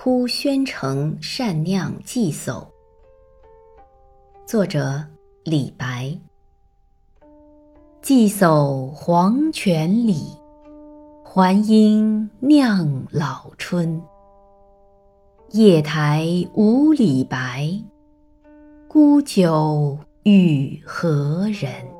哭宣城善酿祭叟，作者李白。祭叟黄泉里，还应酿老春。夜台无李白，孤酒与何人？